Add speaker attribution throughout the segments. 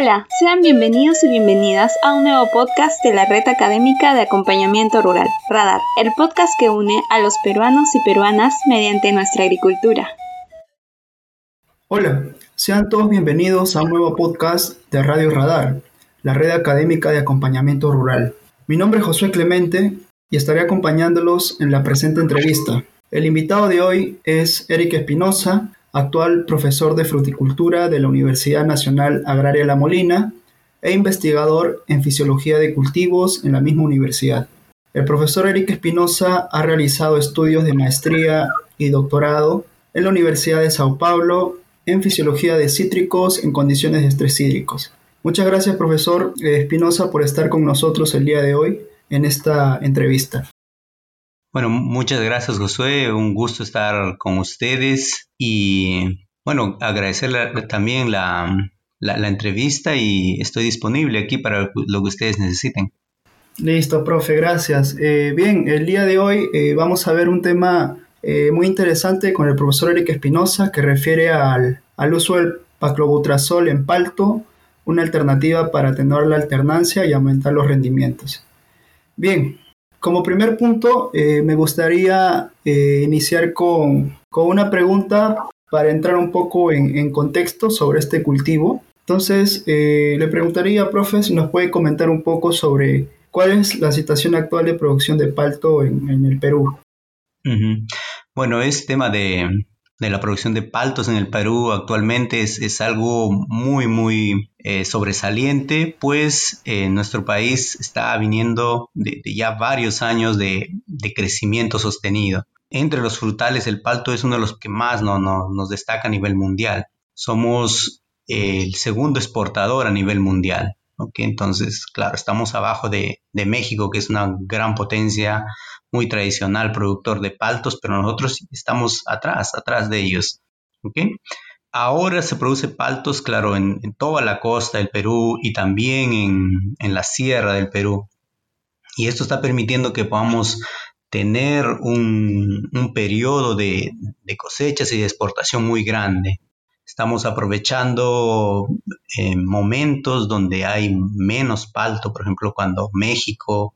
Speaker 1: Hola, sean bienvenidos y bienvenidas a un nuevo podcast de la Red Académica de Acompañamiento Rural, Radar, el podcast que une a los peruanos y peruanas mediante nuestra agricultura.
Speaker 2: Hola, sean todos bienvenidos a un nuevo podcast de Radio Radar, la Red Académica de Acompañamiento Rural. Mi nombre es Josué Clemente y estaré acompañándolos en la presente entrevista. El invitado de hoy es Eric Espinosa, actual profesor de fruticultura de la Universidad Nacional Agraria La Molina e investigador en fisiología de cultivos en la misma universidad. El profesor Eric Espinosa ha realizado estudios de maestría y doctorado en la Universidad de Sao Paulo en fisiología de cítricos en condiciones de estrés hídricos. Muchas gracias, profesor Espinosa, por estar con nosotros el día de hoy en esta entrevista.
Speaker 3: Bueno, muchas gracias Josué, un gusto estar con ustedes y bueno, agradecerle también la, entrevista y estoy disponible aquí para lo que ustedes necesiten.
Speaker 2: Listo, profe, gracias. Eh, bien, el día de hoy eh, vamos a ver un tema eh, muy interesante con el profesor Eric Espinosa que refiere al, al uso del paclobutrazol en palto, una alternativa para atenuar la alternancia y aumentar los rendimientos. Bien, como primer punto, eh, me gustaría eh, iniciar con, una pregunta para entrar un poco en, contexto sobre este cultivo. Entonces, eh, le preguntaría, profe, si nos puede comentar un poco sobre cuál es la situación actual de producción de palto en, el Perú.
Speaker 3: Bueno, es tema de, de la producción de paltos en el Perú actualmente es, algo muy, muy eh, sobresaliente, pues eh, nuestro país está viniendo de, ya varios años de, crecimiento sostenido. Entre los frutales, el palto es uno de los que más no, nos destaca a nivel mundial. Somos el segundo exportador a nivel mundial. Entonces, claro, estamos abajo de, de México, que es una gran potencia muy tradicional productor de paltos, pero nosotros estamos atrás, atrás de ellos. Ahora se produce paltos, claro, en, toda la costa del Perú y también en, la sierra del Perú. Y esto está permitiendo que podamos tener un, periodo de, cosechas y de exportación muy grande. Estamos aprovechando eh, momentos donde hay menos palto, por ejemplo, cuando México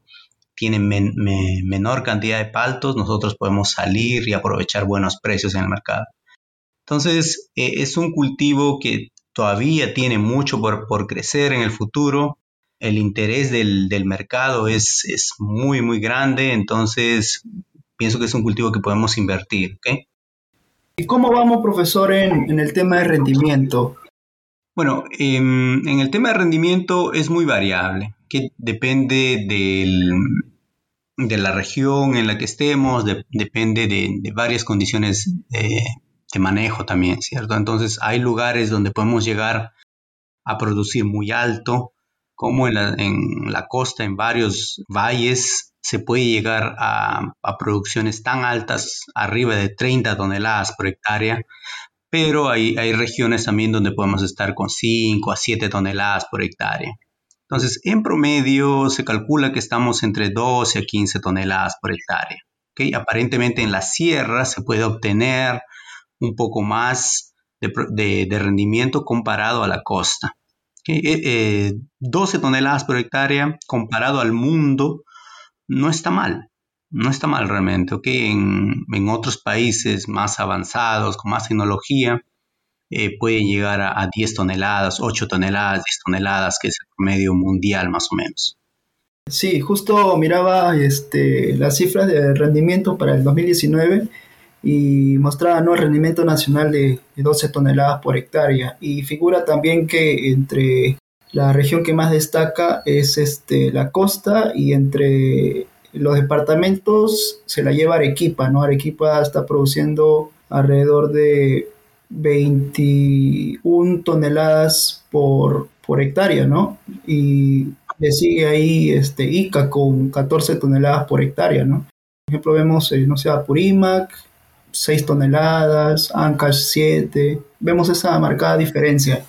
Speaker 3: tienen menor cantidad de paltos, nosotros podemos salir y aprovechar buenos precios en el mercado. Entonces, eh, es un cultivo que todavía tiene mucho por, crecer en el futuro. El interés del, mercado es, es, muy, muy grande, entonces pienso que es un cultivo que podemos invertir.
Speaker 2: ¿Y cómo vamos, profesor, en, el tema de rendimiento?
Speaker 3: Bueno, em, en el tema de rendimiento es muy variable, que depende de la región en la que estemos, depende de, varias condiciones de, manejo también, ¿cierto? Entonces hay lugares donde podemos llegar a producir muy alto, como en la, costa, en varios valles, se puede llegar a, producciones tan altas, arriba de 30 toneladas por hectárea, pero hay, hay regiones también donde podemos estar con 5 a 7 toneladas por hectárea. Entonces, en promedio se calcula que estamos entre 12 a 15 toneladas por hectárea. ¿okay? Aparentemente en la sierra se puede obtener un poco más de, rendimiento comparado a la costa. 12 eh, eh, toneladas por hectárea comparado al mundo no está mal, no está mal realmente. ¿okay? En, otros países más avanzados, con más tecnología, eh, pueden llegar a, 10 toneladas, 8 toneladas, 10 toneladas, que es el promedio mundial más o menos.
Speaker 2: Sí, justo miraba este, las cifras de rendimiento para el 2019 y mostraba el rendimiento nacional de, 12 toneladas por hectárea y figura también que entre la región que más destaca es este, la costa y entre los departamentos se la lleva Arequipa, ¿no? Arequipa está produciendo alrededor de 21 toneladas por, por hectárea, ¿no? Y le sigue ahí este, Ica con 14 toneladas por hectárea, ¿no? Por ejemplo, vemos, eh, no sé, Apurímac, 6 toneladas, Ancash 7, vemos esa marcada diferencia.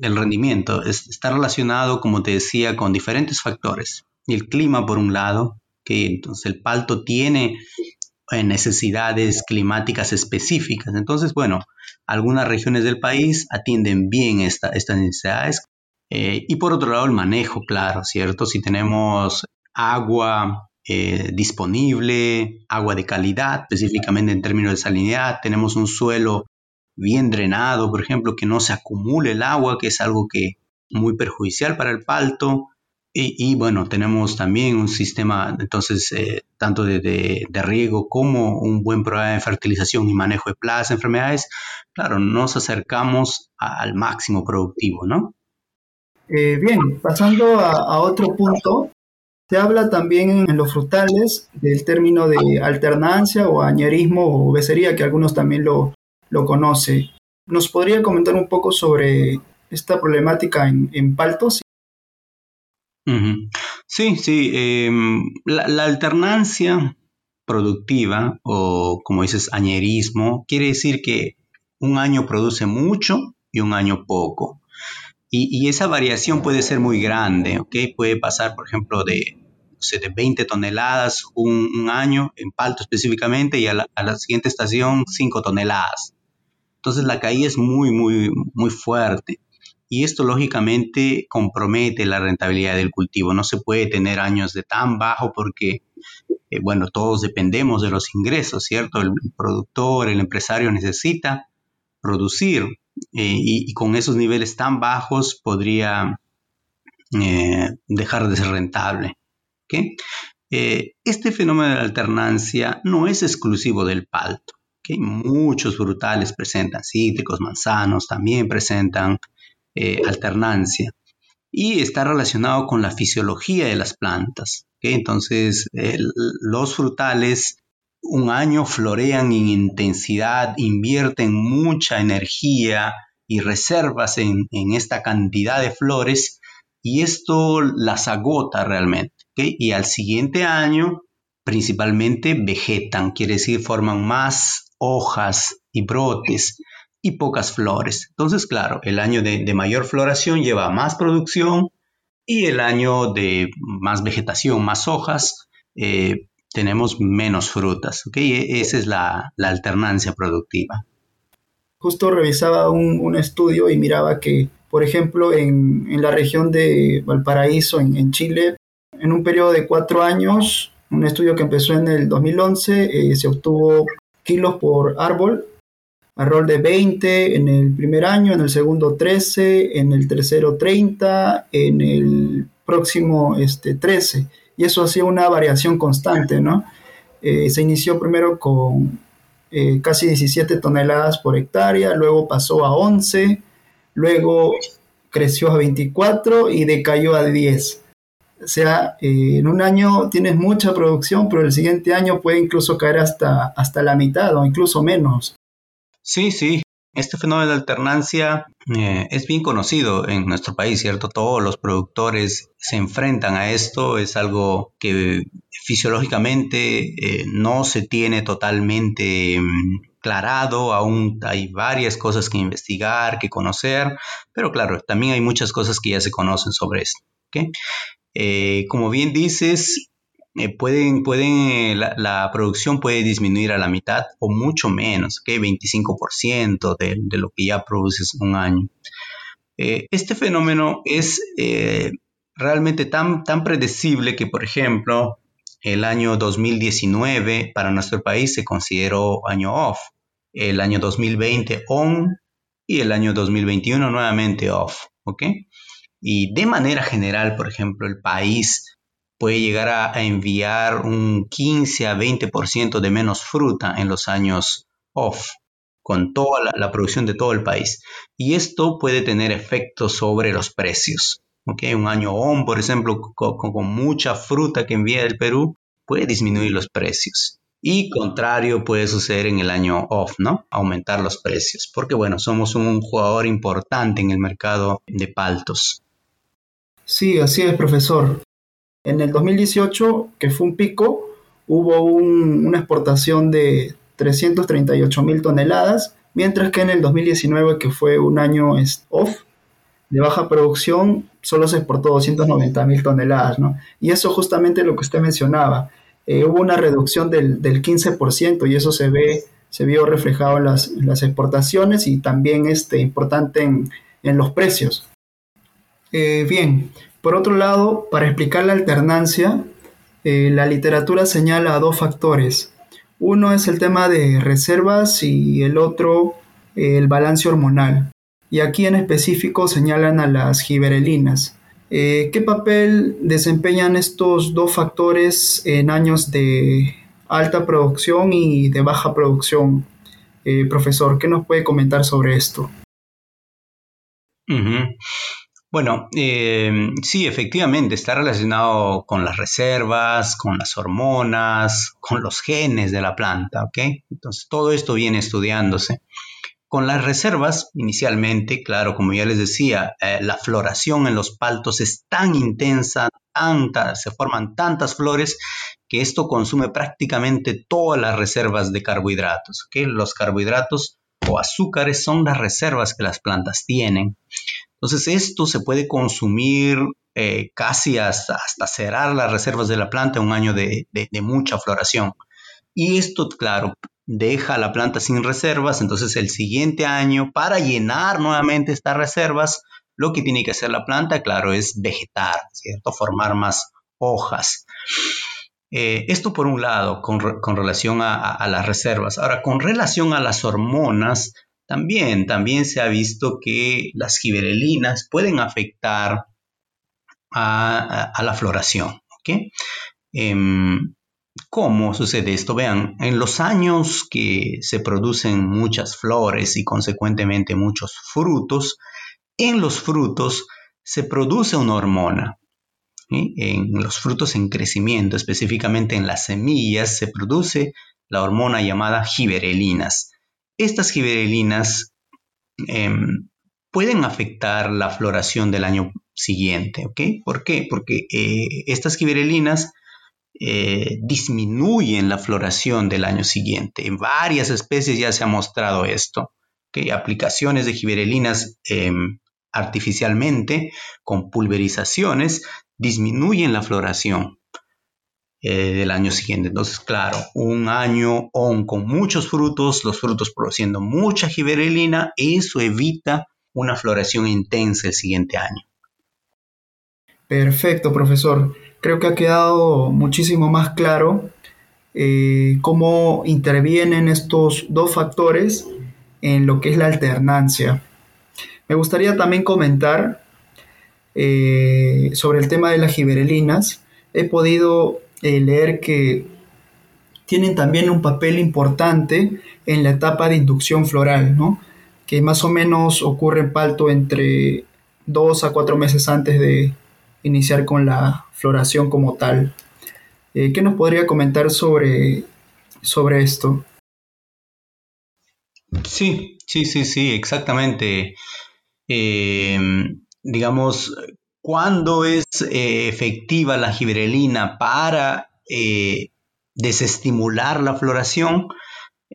Speaker 3: El rendimiento está relacionado, como te decía, con diferentes factores. El clima, por un lado, que entonces el palto tiene eh, necesidades climáticas específicas. Entonces, bueno, algunas regiones del país atienden bien esta, estas necesidades, Eh, y por otro lado, el manejo, claro, ¿cierto? Si tenemos agua eh, disponible, agua de calidad, específicamente en términos de salinidad, tenemos un suelo bien drenado, por ejemplo, que no se acumule el agua, que es algo que muy perjudicial para el palto. Y, bueno, tenemos también un sistema, entonces, eh, tanto de, riego como un buen programa de fertilización y manejo de plagas, enfermedades, claro, nos acercamos al máximo productivo, ¿no?
Speaker 2: Eh, bien, pasando a, otro punto, se habla también en los frutales del término de alternancia o añerismo o becería, que algunos también lo, lo conocen. ¿Nos podría comentar un poco sobre esta problemática en, paltos?
Speaker 3: Sí, sí. Em, la, alternancia productiva o como dices añerismo quiere decir que un año produce mucho y un año poco. Y, esa variación puede ser muy grande, ¿ok? Puede pasar, por ejemplo, de, de 20 toneladas un, año, en palto específicamente, y a la, a la, siguiente estación 5 toneladas. Entonces la caída es muy, muy, muy fuerte. Y esto lógicamente compromete la rentabilidad del cultivo. No se puede tener años de tan bajo porque, eh, bueno, todos dependemos de los ingresos, ¿cierto? El productor, el empresario necesita producir eh, y, con esos niveles tan bajos podría eh, dejar de ser rentable. Este fenómeno de alternancia no es exclusivo del palto. Muchos frutales presentan cítricos, manzanos, también presentan alternancia y está relacionado con la fisiología de las plantas. Entonces, los frutales un año florean en intensidad, invierten mucha energía y reservas en, esta cantidad de flores y esto las agota realmente. Y al siguiente año principalmente vegetan, quiere decir forman más hojas y brotes y pocas flores. Entonces, claro, el año de, mayor floración lleva más producción y el año de más vegetación, más hojas, eh, tenemos menos frutas. ¿okay? E, esa es la, alternancia productiva.
Speaker 2: Justo revisaba un, estudio y miraba que, por ejemplo, en, la región de Valparaíso, en, Chile, en un periodo de cuatro años, un estudio que empezó en el 2011, eh, se obtuvo kilos por árbol, rol de 20 en el primer año, en el segundo 13, en el tercero 30, en el próximo este, 13 y eso hacía una variación constante, ¿no? Eh, se inició primero con eh, casi 17 toneladas por hectárea, luego pasó a 11, luego creció a 24 y decayó a 10. O sea, eh, en un año tienes mucha producción, pero el siguiente año puede incluso caer hasta, hasta la mitad o incluso menos.
Speaker 3: Sí, sí, este fenómeno de alternancia eh, es bien conocido en nuestro país, ¿cierto? Todos los productores se enfrentan a esto, es algo que fisiológicamente eh, no se tiene totalmente mm, clarado, aún hay varias cosas que investigar, que conocer, pero claro, también hay muchas cosas que ya se conocen sobre esto. ¿okay? Eh, como bien dices, eh, pueden, eh, la, producción puede disminuir a la mitad o mucho menos, que 25% de, lo que ya produces un año. Este fenómeno es realmente tan, tan predecible que, por ejemplo, el año 2019 para nuestro país se consideró año off, el año 2020 on y el año 2021 nuevamente off, ¿ok? Y de manera general, por ejemplo, el país puede llegar a, enviar un 15 a 20% de menos fruta en los años off, con toda la, producción de todo el país. Y esto puede tener efectos sobre los precios. ¿okay? Un año on, por ejemplo, con, mucha fruta que envía el Perú, puede disminuir los precios. Y contrario puede suceder en el año off, ¿no? Aumentar los precios. Porque bueno, somos un jugador importante en el mercado de paltos.
Speaker 2: Sí, así es, profesor. En el 2018, que fue un pico, hubo una exportación de 338 mil toneladas, mientras que en el 2019, que fue un año off, de baja producción, solo se exportó 290 mil toneladas, ¿no? Y eso justamente lo que usted mencionaba. Eh, hubo una reducción del, 15% y eso se ve se vio reflejado en las, exportaciones y también este, importante en los precios. Eh, bien, por otro lado, para explicar la alternancia, eh, la literatura señala dos factores. Uno es el tema de reservas y el otro el balance hormonal. Y aquí en específico señalan a las giberelinas. Eh, ¿Qué papel desempeñan estos dos factores en años de alta producción y de baja producción? Eh, profesor, ¿qué nos puede comentar sobre esto?
Speaker 3: Bueno, eh, sí, efectivamente, está relacionado con las reservas, con las hormonas, con los genes de la planta, ¿ok? Entonces, todo esto viene estudiándose. Con las reservas, inicialmente, claro, como ya les decía, eh, la floración en los paltos es tan intensa, se forman tantas flores que esto consume prácticamente todas las reservas de carbohidratos. ¿ok? Los carbohidratos o azúcares son las reservas que las plantas tienen. Entonces esto se puede consumir eh, casi hasta, cerrar las reservas de la planta un año de, mucha floración. Y esto, claro, deja a la planta sin reservas, entonces el siguiente año, para llenar nuevamente estas reservas, lo que tiene que hacer la planta, claro, es vegetar, ¿cierto? Formar más hojas. Eh, esto por un lado, con, relación a, las reservas. Ahora, con relación a las hormonas, también, también se ha visto que las giberelinas pueden afectar a, la floración. Em, ¿Cómo sucede esto? Vean, en los años que se producen muchas flores y consecuentemente muchos frutos, en los frutos se produce una hormona. En los frutos en crecimiento, específicamente en las semillas, se produce la hormona llamada giberelinas. Estas giberelinas em, pueden afectar la floración del año siguiente. ¿Por qué? Porque eh, estas giberelinas eh, disminuyen la floración del año siguiente. En varias especies ya se ha mostrado esto, ¿ok? Aplicaciones de giberelinas em, artificialmente con pulverizaciones disminuyen la floración. Eh, del año siguiente. Entonces, claro, un año con muchos frutos, los frutos produciendo mucha giberelina, eso evita una floración intensa el siguiente año.
Speaker 2: Perfecto, profesor. Creo que ha quedado muchísimo más claro eh, cómo intervienen estos dos factores en lo que es la alternancia. Me gustaría también comentar eh, sobre el tema de las giberelinas. He podido eh, leer que tienen también un papel importante en la etapa de inducción floral, ¿no? que más o menos ocurre en palto entre dos a cuatro meses antes de iniciar con la floración como tal. Eh, ¿Qué nos podría comentar sobre, sobre esto?
Speaker 3: Sí, sí, sí, sí, exactamente. Eh, digamos, ¿Cuándo es eh, efectiva la giberelina para eh, desestimular la floración?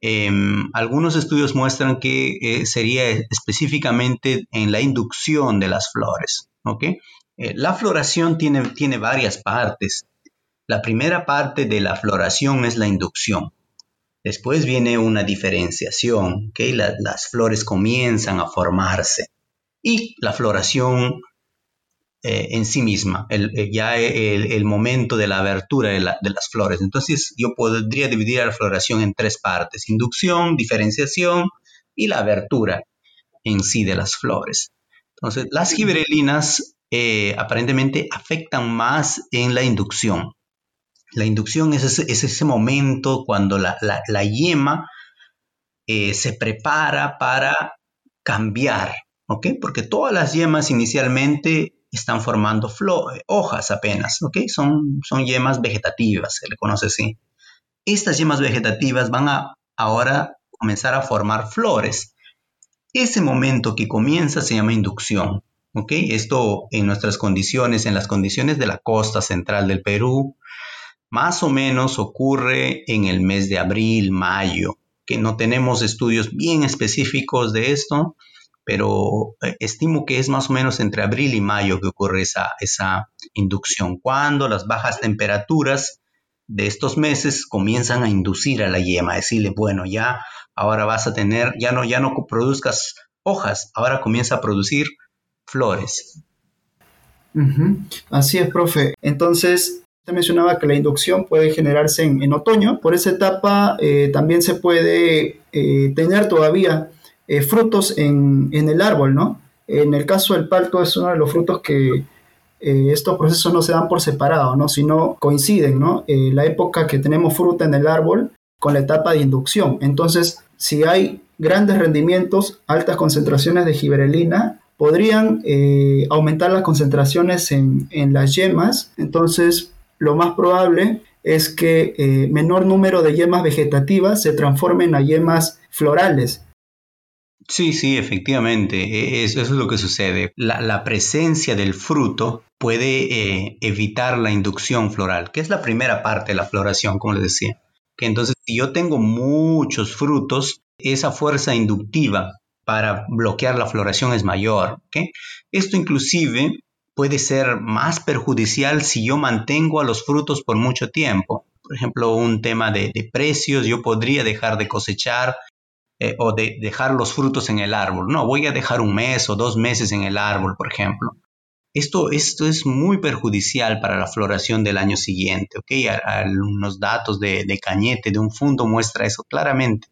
Speaker 3: Em, algunos estudios muestran que eh, sería específicamente en la inducción de las flores. la floración tiene, tiene varias partes. La primera parte de la floración es la inducción. Después viene una diferenciación, las flores comienzan a formarse y la floración eh, en sí misma, el, eh, ya el, momento de la abertura de, las flores. Entonces yo podría dividir la floración en tres partes, inducción, diferenciación y la abertura en sí de las flores. Entonces las giberelinas eh, aparentemente afectan más en la inducción. La inducción es ese, momento cuando la, yema se prepara para cambiar, ¿ok? Porque todas las yemas inicialmente están formando eh, hojas apenas, ¿ok? Son, son yemas vegetativas, se le conoce así. Estas yemas vegetativas van a ahora comenzar a formar flores. Ese momento que comienza se llama inducción, ¿ok? Esto en nuestras condiciones, en las condiciones de la costa central del Perú, más o menos ocurre en el mes de abril, mayo, que no tenemos estudios bien específicos de esto, pero eh, estimo que es más o menos entre abril y mayo que ocurre esa, esa inducción, cuando las bajas temperaturas de estos meses comienzan a inducir a la yema, decirle, bueno, ya ahora vas a tener, ya no, ya no produzcas hojas, ahora comienza a producir flores.
Speaker 2: Así es, profe. Entonces, usted mencionaba que la inducción puede generarse en, otoño. Por esa etapa eh, también se puede eh, tener todavía eh, frutos en, en, el árbol, ¿no? En el caso del palto es uno de los frutos que estos procesos no se dan por separado, ¿no? Sino coinciden, ¿no? la época que tenemos fruta en el árbol con la etapa de inducción. Entonces, si hay grandes rendimientos, altas concentraciones de giberelina, podrían eh, aumentar las concentraciones en, las yemas. Entonces, lo más probable es que eh, menor número de yemas vegetativas se transformen a yemas florales.
Speaker 3: Sí, sí, efectivamente, e, eso, es lo que sucede. La, presencia del fruto puede eh, evitar la inducción floral, que es la primera parte de la floración, como les decía. Que entonces, si yo tengo muchos frutos, esa fuerza inductiva para bloquear la floración es mayor. Esto inclusive puede ser más perjudicial si yo mantengo a los frutos por mucho tiempo. Por ejemplo, un tema de, precios, yo podría dejar de cosechar eh, o de dejar los frutos en el árbol. No, voy a dejar un mes o dos meses en el árbol, por ejemplo. Esto, esto es muy perjudicial para la floración del año siguiente. ¿okay? Algunos datos de, de Cañete, de un fondo, muestra eso claramente.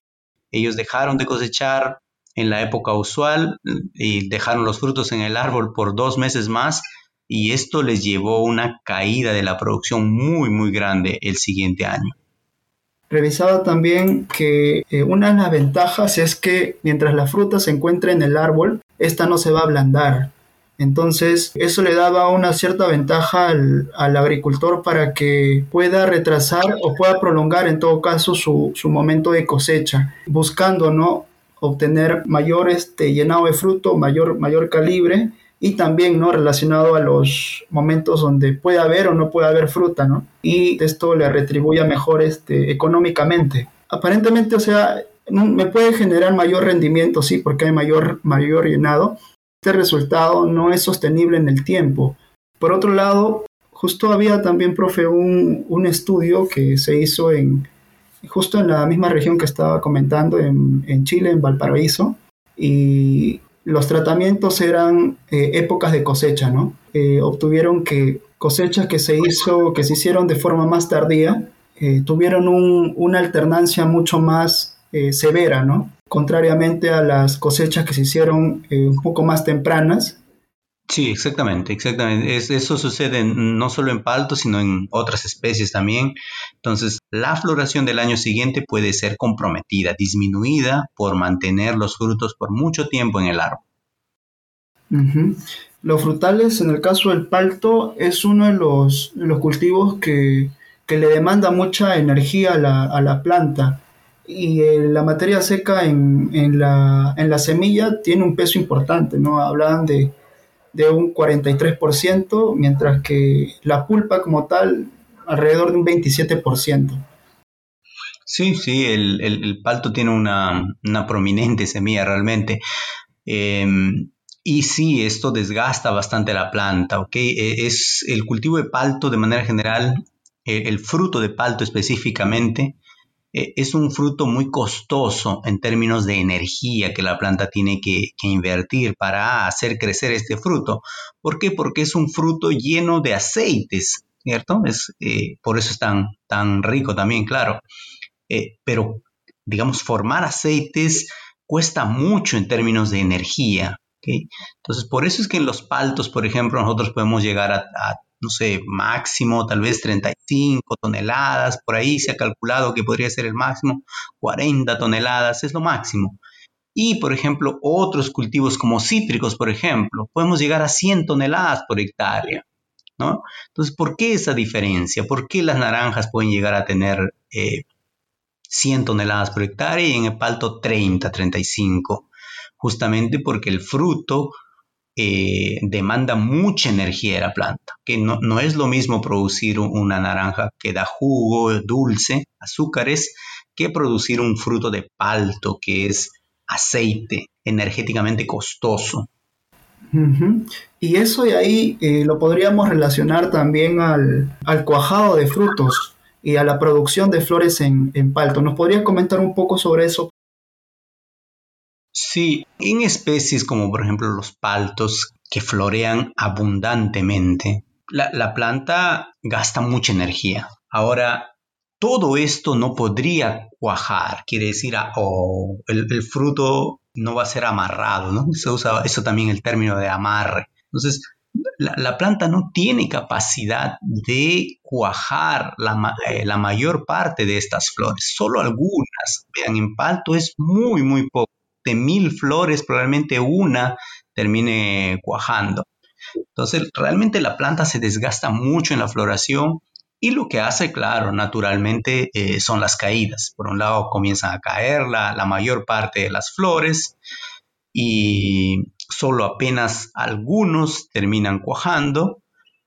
Speaker 3: Ellos dejaron de cosechar en la época usual y dejaron los frutos en el árbol por dos meses más y esto les llevó una caída de la producción muy muy grande el siguiente año.
Speaker 2: Revisaba también que eh, una de las ventajas es que mientras la fruta se encuentre en el árbol, esta no se va a ablandar. Entonces, eso le daba una cierta ventaja al, agricultor para que pueda retrasar o pueda prolongar en todo caso su, su momento de cosecha, buscando ¿no? obtener mayor este, llenado de fruto, mayor, mayor calibre y también ¿no? relacionado a los momentos donde puede haber o no puede haber fruta, ¿no? Y esto le retribuye mejor este, económicamente. Aparentemente, o sea, me puede generar mayor rendimiento, sí, porque hay mayor, mayor llenado. Este resultado no es sostenible en el tiempo. Por otro lado, justo había también, profe, un, un estudio que se hizo en, justo en la misma región que estaba comentando, en, Chile, en Valparaíso, y los tratamientos eran eh, épocas de cosecha, ¿no? Eh, obtuvieron que cosechas que se hizo, que se hicieron de forma más tardía, eh, tuvieron una alternancia mucho más severa, ¿no? Contrariamente a las cosechas que se hicieron un poco más tempranas,
Speaker 3: Sí, exactamente, exactamente. eso sucede no solo en palto, sino en otras especies también. Entonces, la floración del año siguiente puede ser comprometida, disminuida por mantener los frutos por mucho tiempo en el árbol.
Speaker 2: Los frutales, en el caso del palto, es uno de los, cultivos que, le demanda mucha energía a la, planta. Y eh, la materia seca en, la, en la semilla tiene un peso importante, ¿no? Hablan de de un 43%, mientras que la pulpa como tal alrededor de un 27%.
Speaker 3: Sí, sí, el, palto tiene una, prominente semilla realmente. Em, y sí, esto desgasta bastante la planta, ¿ok? E, es el cultivo de palto de manera general, e, el fruto de palto específicamente, eh, es un fruto muy costoso en términos de energía que la planta tiene que, invertir para hacer crecer este fruto. ¿Por qué? Porque es un fruto lleno de aceites, ¿cierto? Es, eh, por eso es tan, tan rico también, claro. Eh, pero, digamos, formar aceites cuesta mucho en términos de energía. Entonces, por eso es que en los paltos, por ejemplo, nosotros podemos llegar a no sé, máximo tal vez 35 toneladas, por ahí se ha calculado que podría ser el máximo 40 toneladas, es lo máximo. Y, por ejemplo, otros cultivos como cítricos, por ejemplo, podemos llegar a 100 toneladas por hectárea. ¿no? Entonces, ¿por qué esa diferencia? ¿Por qué las naranjas pueden llegar a tener 100 eh, toneladas por hectárea y en el palto 30, 35? Justamente porque el fruto eh, demanda mucha energía de la planta, que no, no, es lo mismo producir una naranja que da jugo, dulce, azúcares, que producir un fruto de palto que es aceite, energéticamente costoso.
Speaker 2: Y eso de ahí eh, lo podríamos relacionar también al, cuajado de frutos y a la producción de flores en, en palto. ¿Nos podría comentar un poco sobre eso?
Speaker 3: Sí, en especies como por ejemplo los paltos, que florean abundantemente. La, planta gasta mucha energía. Ahora, todo esto no podría cuajar, quiere decir, ah, o el, fruto no va a ser amarrado, ¿no? Se usa eso también el término de amarre. Entonces, la, planta no tiene capacidad de cuajar la, eh, la, mayor parte de estas flores, solo algunas. Vean, en palto es muy, muy poco. De mil flores, probablemente una termine cuajando. Entonces, realmente la planta se desgasta mucho en la floración y lo que hace, claro, naturalmente eh, son las caídas. Por un lado comienzan a caer la, la mayor parte de las flores y solo apenas algunos terminan cuajando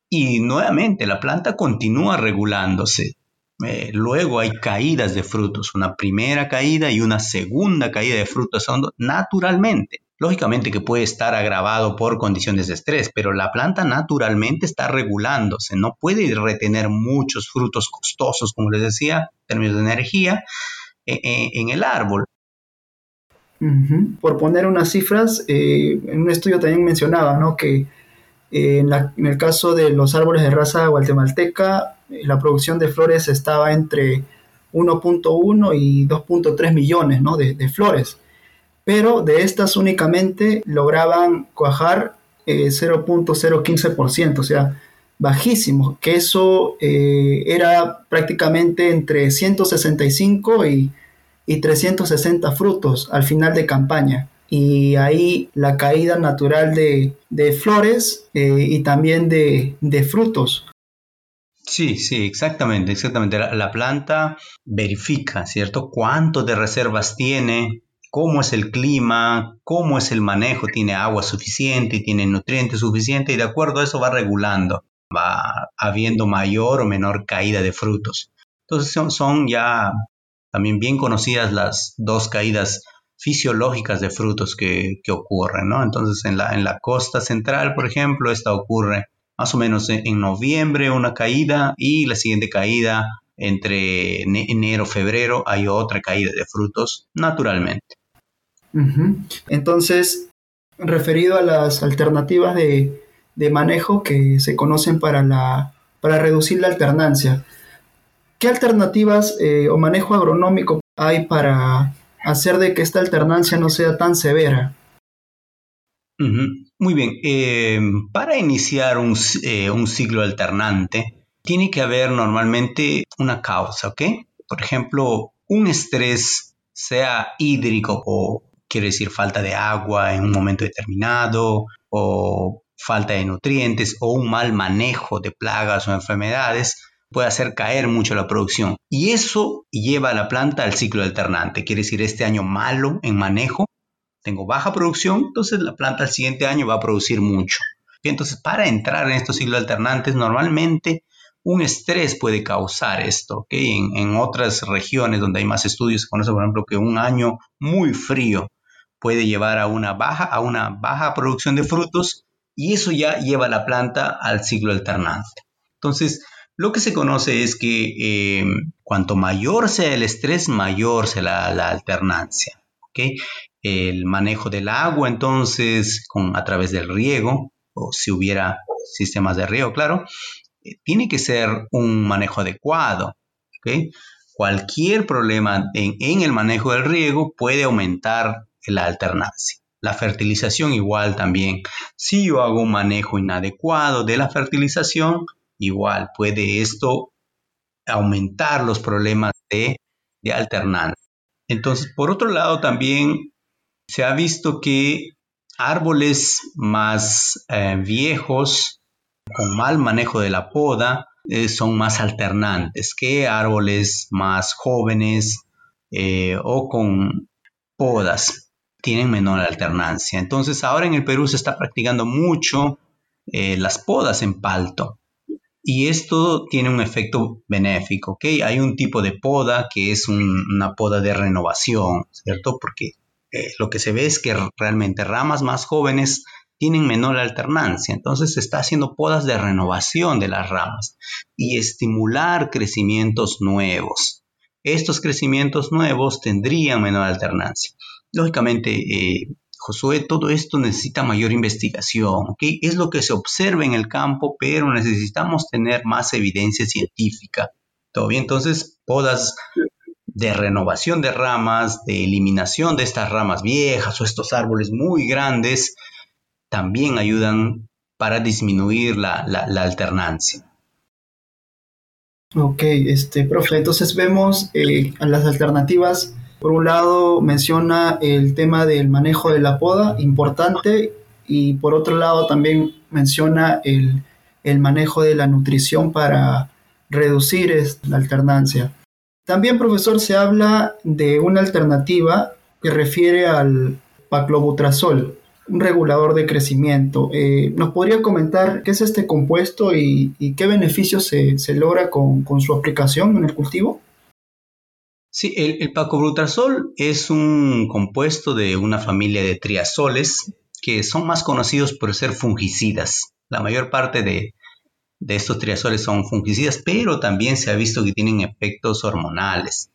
Speaker 3: y nuevamente la planta continúa regulándose. Eh, luego hay caídas de frutos, una primera caída y una segunda caída de frutos naturalmente. Lógicamente que puede estar agravado por condiciones de estrés, pero la planta naturalmente está regulándose, no puede retener muchos frutos costosos, como les decía, en términos de energía, eh, eh, en el árbol.
Speaker 2: Por poner unas cifras, eh, en un estudio también mencionaba ¿no? que en, el caso de los árboles de raza guatemalteca, la producción de flores estaba entre 1.1 y 2.3 millones ¿no? de flores pero de estas únicamente lograban cuajar 0.015%, eh, o sea, bajísimo, que eso eh, era prácticamente entre 165 y, 360 frutos al final de campaña. Y ahí la caída natural de, flores eh, y también de, frutos.
Speaker 3: Sí, sí, exactamente, exactamente. La, la, planta verifica, ¿cierto? Cuánto de reservas tiene, cómo es el clima, cómo es el manejo, tiene agua suficiente, tiene nutrientes suficientes y de acuerdo a eso va regulando, va habiendo mayor o menor caída de frutos. Entonces son, ya también bien conocidas las dos caídas fisiológicas de frutos que, ocurren, ¿no? Entonces en la, en la costa central, por ejemplo, esta ocurre más o menos en, noviembre una caída y la siguiente caída entre enero, febrero hay otra caída de frutos naturalmente.
Speaker 2: Entonces, referido a las alternativas de, manejo que se conocen para, la, para reducir la alternancia, ¿qué alternativas eh, o manejo agronómico hay para hacer de que esta alternancia no sea tan severa?
Speaker 3: Muy bien, eh, para iniciar un, eh, un, ciclo alternante, tiene que haber normalmente una causa, ¿ok? Por ejemplo, un estrés, sea hídrico o quiere decir falta de agua en un momento determinado o falta de nutrientes o un mal manejo de plagas o enfermedades puede hacer caer mucho la producción. Y eso lleva a la planta al ciclo alternante. Quiere decir, este año malo en manejo, tengo baja producción, entonces la planta al siguiente año va a producir mucho. Entonces, para entrar en estos ciclos alternantes, normalmente un estrés puede causar esto. En, en, otras regiones donde hay más estudios se conoce, por ejemplo, que un año muy frío puede llevar a una baja, a una baja producción de frutos y eso ya lleva a la planta al ciclo alternante. Entonces, lo que se conoce es que em, cuanto mayor sea el estrés, mayor será la alternancia. El manejo del agua, entonces, con, a través del riego, o si hubiera sistemas de riego, claro, eh, tiene que ser un manejo adecuado. Cualquier problema en, el manejo del riego puede aumentar la alternancia. La fertilización igual también. Si yo hago un manejo inadecuado de la fertilización, igual puede esto aumentar los problemas de alternancia. Entonces, por otro lado, también se ha visto que árboles más eh, viejos, con mal manejo de la poda, eh, son más alternantes que árboles más jóvenes eh, o con podas tienen menor alternancia. Entonces ahora en el Perú se está practicando mucho las podas en palto. Y esto tiene un efecto benéfico, ¿ok? Hay un tipo de poda que es una poda de renovación, ¿cierto? Porque eh, lo que se ve es que realmente ramas más jóvenes tienen menor alternancia. Entonces se está haciendo podas de renovación de las ramas y estimular crecimientos nuevos. Estos crecimientos nuevos tendrían menor alternancia. Lógicamente, eh, Josué, todo esto necesita mayor investigación. Es lo que se observa en el campo, pero necesitamos tener más evidencia científica. ¿Todo bien? Entonces, podas de renovación de ramas, de eliminación de estas ramas viejas o estos árboles muy grandes, también ayudan para disminuir la, alternancia.
Speaker 2: Ok, este, profe, entonces vemos eh, las alternativas por un lado menciona el tema del manejo de la poda, importante, y por otro lado también menciona el, manejo de la nutrición para reducir la alternancia. También, profesor, se habla de una alternativa que refiere al paclobutrazol, un regulador de crecimiento. eh, ¿Nos podría comentar qué es este compuesto y, qué beneficios se, logra con, su aplicación en el cultivo?
Speaker 3: Sí, el, el es un compuesto de una familia de triazoles que son más conocidos por ser fungicidas. La mayor parte de, estos triazoles son fungicidas, pero también se ha visto que tienen efectos hormonales.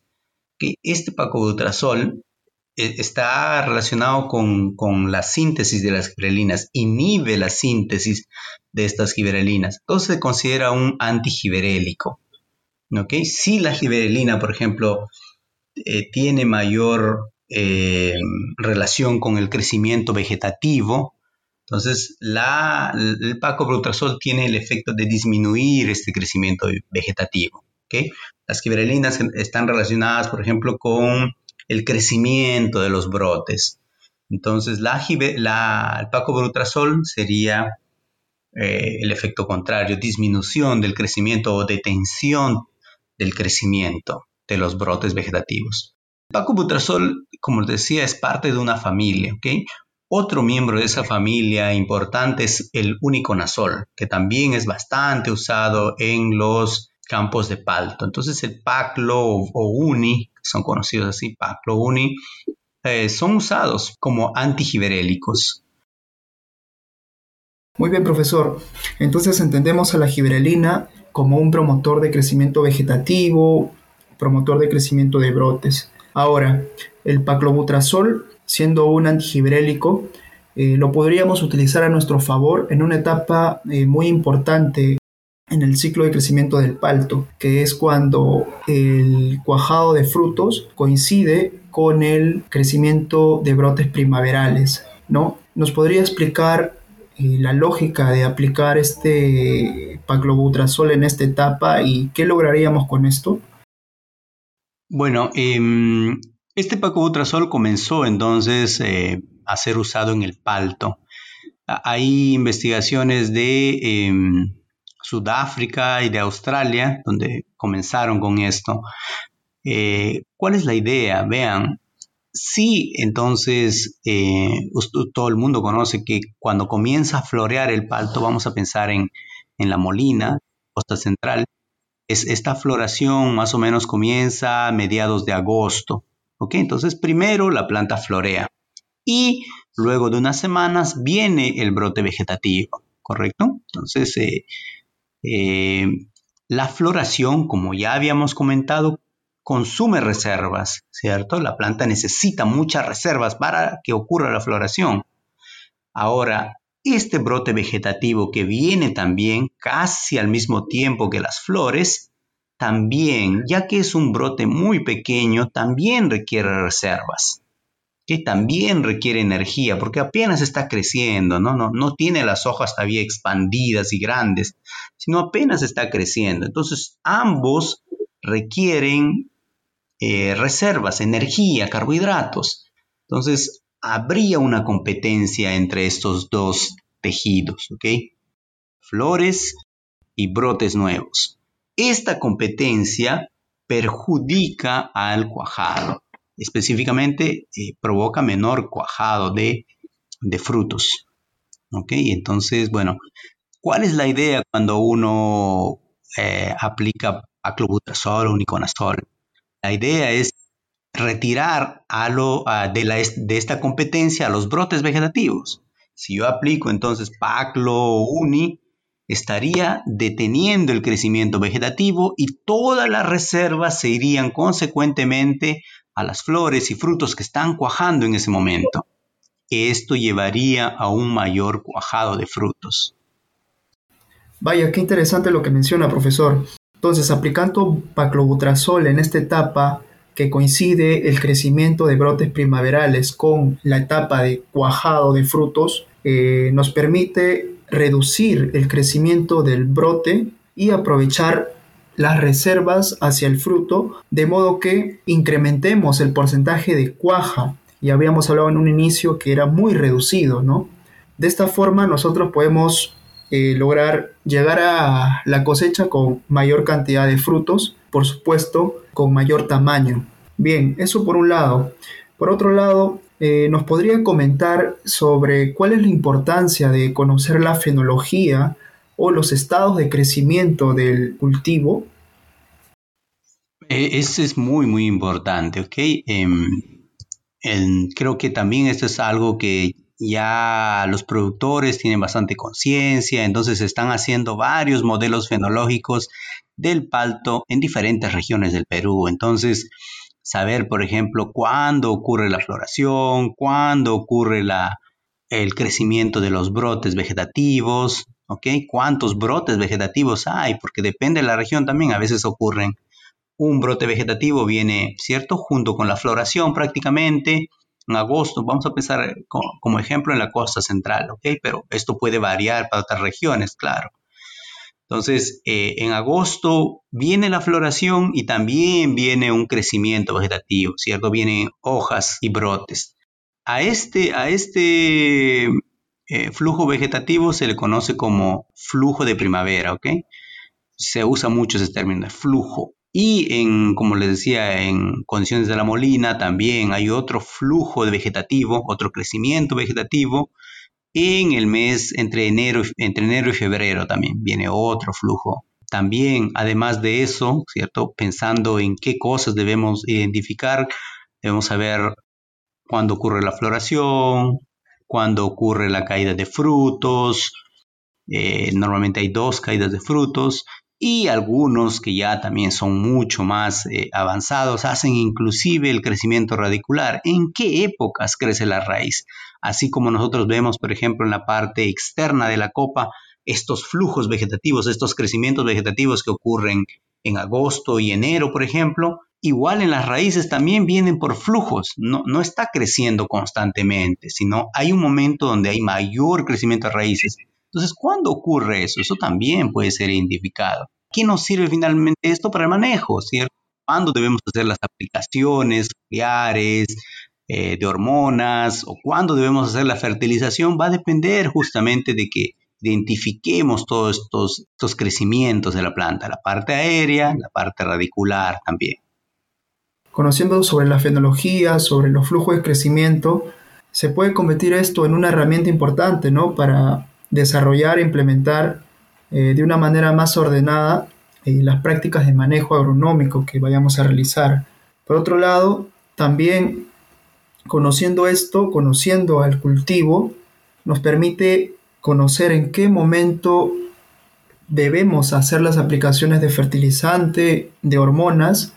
Speaker 3: Que este pacobutrazol eh, está relacionado con, la síntesis de las giberelinas, inhibe la síntesis de estas giberelinas. Entonces se considera un antigiberélico. ¿okay? Si la giberelina, por ejemplo, eh, tiene mayor eh, relación con el crecimiento vegetativo. Entonces, la, el pacobutrazol tiene el efecto de disminuir este crecimiento vegetativo. Las giberelinas están relacionadas, por ejemplo, con el crecimiento de los brotes. Entonces, la, la, el pacobutrazol sería eh, el efecto contrario, disminución del crecimiento o detención del crecimiento de los brotes vegetativos. El pacobutrazol, como les decía, es parte de una familia, ¿ok? Otro miembro de esa familia importante es el uniconazol, que también es bastante usado en los campos de palto. Entonces el paclo o, uni, son conocidos así, paclo uni, eh, son usados como antigiberélicos.
Speaker 2: Muy bien, profesor. Entonces entendemos a la giberelina como un promotor de crecimiento vegetativo, promotor de crecimiento de brotes. Ahora, el paclobutrazol, siendo un antigibrélico, eh, lo podríamos utilizar a nuestro favor en una etapa eh, muy importante en el ciclo de crecimiento del palto, que es cuando el cuajado de frutos coincide con el crecimiento de brotes primaverales, ¿no? ¿Nos podría explicar eh, la lógica de aplicar este paclobutrazol en esta etapa y qué lograríamos con esto?
Speaker 3: Bueno, em, este pacobutrazol comenzó entonces eh, a ser usado en el palto. Hay investigaciones de em, Sudáfrica y de Australia donde comenzaron con esto. Eh, ¿Cuál es la idea? Vean, sí, entonces eh, todo el mundo conoce que cuando comienza a florear el palto vamos a pensar en, en la molina, costa central, esta floración más o menos comienza a mediados de agosto. ¿Ok? Entonces primero la planta florea y luego de unas semanas viene el brote vegetativo, ¿correcto? Entonces eh, eh, la floración, como ya habíamos comentado, consume reservas, ¿cierto? La planta necesita muchas reservas para que ocurra la floración. Ahora, este brote vegetativo que viene también casi al mismo tiempo que las flores, también, ya que es un brote muy pequeño, también requiere reservas, que también requiere energía, porque apenas está creciendo, ¿no? No, no tiene las hojas todavía expandidas y grandes, sino apenas está creciendo. Entonces, ambos requieren eh, reservas, energía, carbohidratos. Entonces, habría una competencia entre estos dos tejidos, ¿ok? Flores y brotes nuevos. Esta competencia perjudica al cuajado, específicamente eh, provoca menor cuajado de, frutos. ¿Ok? Entonces, bueno, ¿cuál es la idea cuando uno eh, aplica aclobutrazol o uniconazol? La idea es retirar a lo, de, esta competencia a los brotes vegetativos. Si yo aplico entonces Paclo Uni, estaría deteniendo el crecimiento vegetativo y todas las reservas se irían consecuentemente a las flores y frutos que están cuajando en ese momento. esto llevaría a un mayor cuajado de frutos.
Speaker 2: Vaya, qué interesante lo que menciona, profesor. Entonces, aplicando paclobutrazol en esta etapa que coincide el crecimiento de brotes primaverales con la etapa de cuajado de frutos, eh, nos permite reducir el crecimiento del brote y aprovechar las reservas hacia el fruto, de modo que incrementemos el porcentaje de cuaja. Y habíamos hablado en un inicio que era muy reducido, ¿no? De esta forma nosotros podemos eh, lograr llegar a la cosecha con mayor cantidad de frutos, por supuesto, con mayor tamaño. Bien, eso por un lado. Por otro lado, eh, ¿nos podría comentar sobre cuál es la importancia de conocer la fenología o los estados de crecimiento del cultivo?
Speaker 3: E, eso es muy, muy importante, ¿ok? Em, creo que también esto es algo que ya los productores tienen bastante conciencia, entonces están haciendo varios modelos fenológicos del palto en diferentes regiones del Perú. Entonces, saber, por ejemplo, cuándo ocurre la floración, cuándo ocurre la, el crecimiento de los brotes vegetativos, ¿ok? ¿Cuántos brotes vegetativos hay? Porque depende de la región también, a veces ocurren un brote vegetativo, viene, ¿cierto? Junto con la floración prácticamente, en agosto, vamos a pensar como, ejemplo en la costa central, ¿ok? Pero esto puede variar para otras regiones, claro. Entonces, eh, en agosto viene la floración y también viene un crecimiento vegetativo, ¿cierto? Vienen hojas y brotes. A este, a este eh, flujo vegetativo se le conoce como flujo de primavera, ¿ok? Se usa mucho ese término, flujo. Y en, como les decía, en condiciones de la molina también hay otro flujo de vegetativo, otro crecimiento vegetativo. En el mes entre enero, y febrero también viene otro flujo. También, además de eso, ¿cierto? Pensando en qué cosas debemos identificar, debemos saber cuándo ocurre la floración, cuando ocurre la caída de frutos. Eh, normalmente hay dos caídas de frutos y algunos que ya también son mucho más eh, avanzados hacen inclusive el crecimiento radicular. ¿En qué épocas crece la raíz? Así como nosotros vemos, por ejemplo, en la parte externa de la copa, estos flujos vegetativos, estos crecimientos vegetativos que ocurren en agosto y enero, por ejemplo, igual en las raíces también vienen por flujos, no, está creciendo constantemente, sino hay un momento donde hay mayor crecimiento de raíces. Entonces, ¿cuándo ocurre eso? Eso también puede ser identificado. ¿Qué nos sirve finalmente esto para el manejo? ¿Cuándo debemos hacer las aplicaciones foliares, eh, de hormonas o cuándo debemos hacer la fertilización? Va a depender justamente de que identifiquemos todos estos, estos crecimientos de la planta, la parte aérea, la parte radicular también.
Speaker 2: Conociendo sobre la fenología, sobre los flujos de crecimiento, se puede convertir esto en una herramienta importante ¿no? para desarrollar e implementar eh, de una manera más ordenada eh, las prácticas de manejo agronómico que vayamos a realizar. Por otro lado, también conociendo esto, conociendo al cultivo, nos permite conocer en qué momento debemos hacer las aplicaciones de fertilizante, de hormonas,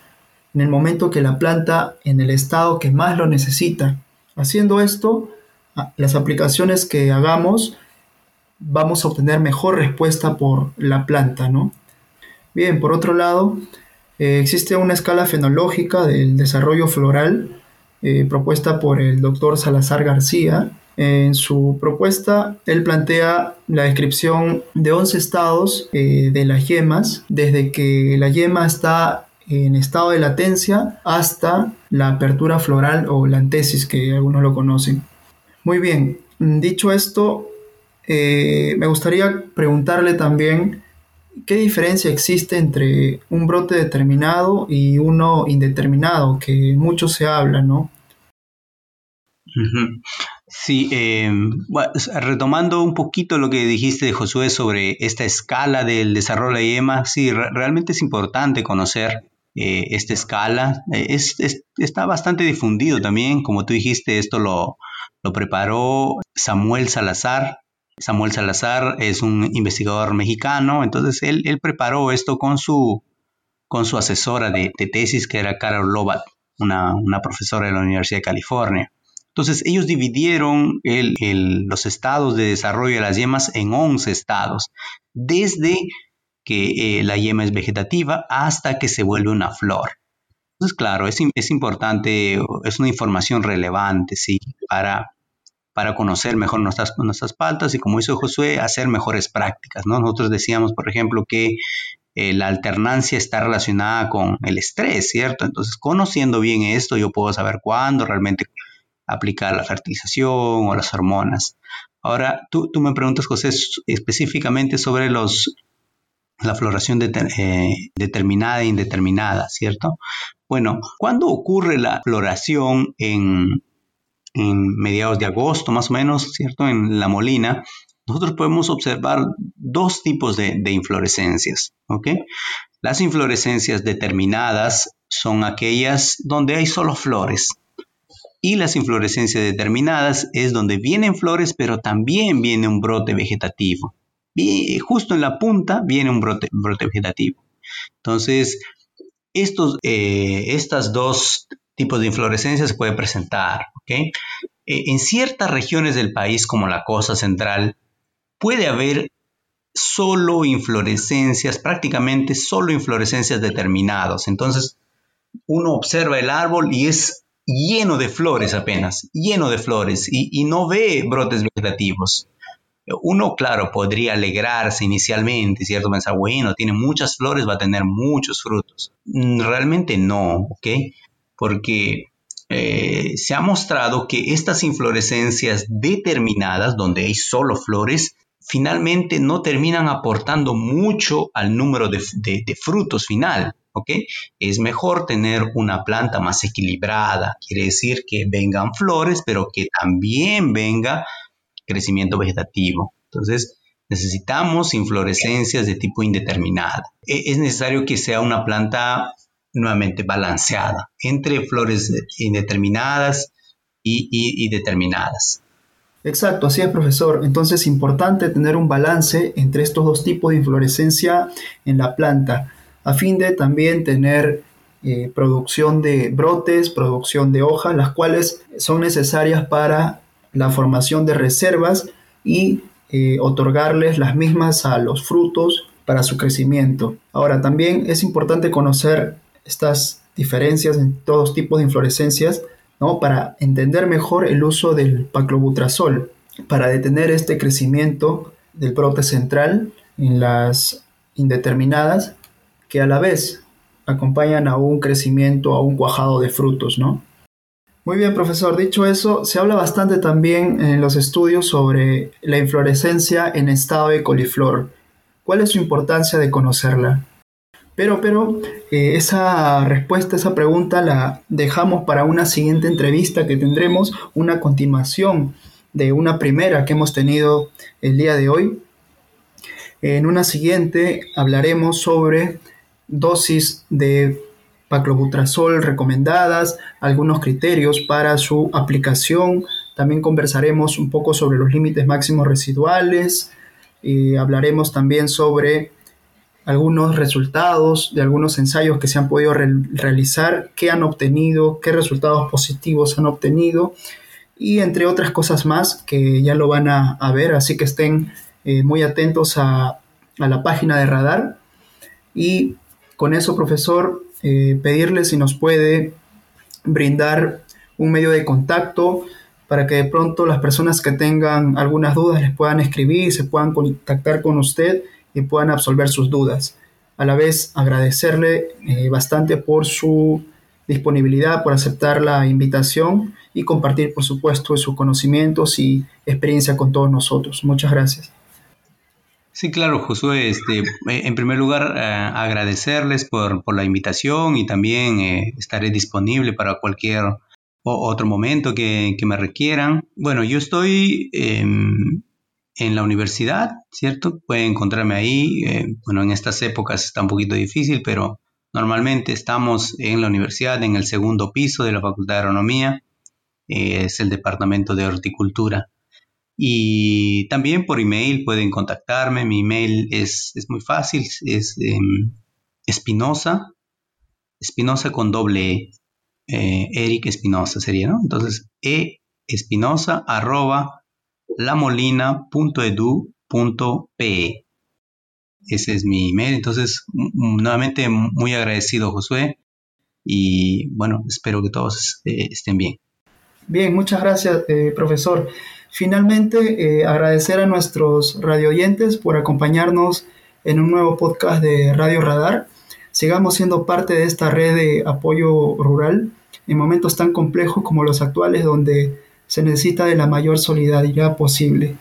Speaker 2: en el momento que la planta en el estado que más lo necesita. Haciendo esto, las aplicaciones que hagamos vamos a obtener mejor respuesta por la planta, ¿no? Bien, por otro lado, eh, existe una escala fenológica del desarrollo floral eh, propuesta por el doctor Salazar García. En su propuesta, él plantea la descripción de 11 estados eh, de las yemas, desde que la yema está en estado de latencia hasta la apertura floral o la antesis, que algunos lo conocen. Muy bien, dicho esto, eh, me gustaría preguntarle también qué diferencia existe entre un brote determinado y uno indeterminado, que mucho se habla, ¿no?
Speaker 3: Sí, eh, retomando un poquito lo que dijiste, Josué, sobre esta escala del desarrollo de yema, sí, realmente es importante conocer eh, esta escala. Eh, está bastante difundido también, como tú dijiste, esto lo, preparó Samuel Salazar. Samuel Salazar es un investigador mexicano, entonces él, preparó esto con su, con su asesora de, tesis, que era Carol Lobat, una, profesora de la Universidad de California. Entonces ellos dividieron los estados de desarrollo de las yemas en 11 estados, desde que eh, la yema es vegetativa hasta que se vuelve una flor. Entonces, claro, es, importante, es una información relevante, ¿sí? Para, para conocer mejor nuestras, nuestras paltas y como hizo Josué, hacer mejores prácticas, ¿no? Nosotros decíamos, por ejemplo, que eh, la alternancia está relacionada con el estrés, ¿cierto? Entonces, conociendo bien esto, yo puedo saber cuándo realmente aplicar la fertilización o las hormonas. Ahora, tú, me preguntas, José, específicamente sobre los, la floración eh, determinada e indeterminada, ¿cierto? Bueno, ¿cuándo ocurre la floración en, mediados de agosto, más o menos, ¿cierto? En la molina, nosotros podemos observar dos tipos de, inflorescencias, ¿ok? Las inflorescencias determinadas son aquellas donde hay solo flores. Y las inflorescencias determinadas es donde vienen flores, pero también viene un brote vegetativo. Y justo en la punta viene un brote, vegetativo. Entonces, estos eh, dos tipos de inflorescencias se pueden presentar. Eh, en ciertas regiones del país, como la costa central, puede haber solo inflorescencias, prácticamente solo inflorescencias determinadas. Entonces, uno observa el árbol y es lleno de flores apenas, lleno de flores, y, no ve brotes vegetativos uno, claro, podría alegrarse inicialmente, ¿cierto? Pensar, bueno, tiene muchas flores, va a tener muchos frutos. Mm, realmente no, ¿ok? Porque eh, se ha mostrado que estas inflorescencias determinadas, donde hay solo flores, finalmente no terminan aportando mucho al número de, frutos final. Es mejor tener una planta más equilibrada, quiere decir que vengan flores, pero que también venga crecimiento vegetativo. Entonces, necesitamos inflorescencias de tipo indeterminado. E, es necesario que sea una planta nuevamente balanceada entre flores indeterminadas y, determinadas.
Speaker 2: Exacto, así es, profesor. Entonces es importante tener un balance entre estos dos tipos de inflorescencia en la planta, a fin de también tener eh, producción de brotes, producción de hojas, las cuales son necesarias para la formación de reservas y eh, otorgarles las mismas a los frutos para su crecimiento. Ahora, también es importante conocer estas diferencias en todos tipos de inflorescencias ¿no? para entender mejor el uso del paclobutrazol para detener este crecimiento del brote central en las indeterminadas que a la vez acompañan a un crecimiento, a un cuajado de frutos, ¿no? Muy bien, profesor. Dicho eso, se habla bastante también en los estudios sobre la inflorescencia en estado de coliflor. ¿Cuál es su importancia de conocerla? Pero, pero, eh, esa respuesta, esa pregunta la dejamos para una siguiente entrevista que tendremos, una continuación de una primera que hemos tenido el día de hoy. En una siguiente hablaremos sobre dosis de paclobutrazol recomendadas, algunos criterios para su aplicación. También conversaremos un poco sobre los límites máximos residuales. y hablaremos también sobre algunos resultados de algunos ensayos que se han podido realizar, qué han obtenido, qué resultados positivos han obtenido y entre otras cosas más que ya lo van a, ver, así que estén eh, muy atentos a, a la página de Radar. Y con eso, profesor, eh, pedirle si nos puede brindar un medio de contacto para que de pronto las personas que tengan algunas dudas les puedan escribir, se puedan contactar con usted y puedan absolver sus dudas. A la vez agradecerle eh, bastante por su disponibilidad, por aceptar la invitación y compartir, por supuesto, sus conocimientos y experiencia con todos nosotros. Muchas gracias.
Speaker 3: Sí, claro, Josué. Este, eh, en primer lugar, eh, agradecerles por, la invitación y también estaré disponible para cualquier otro momento que, me requieran. Bueno, yo estoy en la universidad, ¿cierto? Pueden encontrarme ahí. bueno, en estas épocas está un poquito difícil, pero normalmente estamos en la universidad, en el segundo piso de la Facultad de Agronomía. es el Departamento de Horticultura. Y también por email pueden contactarme. Mi email es, muy fácil, es em, Espinosa, Espinosa con doble E, eh, Eric Espinosa sería, ¿no? Entonces, E espinosa arroba lamolina.edu.pe. Ese es mi email. Entonces, nuevamente muy agradecido, Josué. Y bueno, espero que todos eh, estén bien.
Speaker 2: Bien, muchas gracias, eh, profesor. Finalmente, eh, agradecer a nuestros radioyentes por acompañarnos en un nuevo podcast de Radio Radar. Sigamos siendo parte de esta red de apoyo rural en momentos tan complejos como los actuales donde se necesita de la mayor solidaridad posible.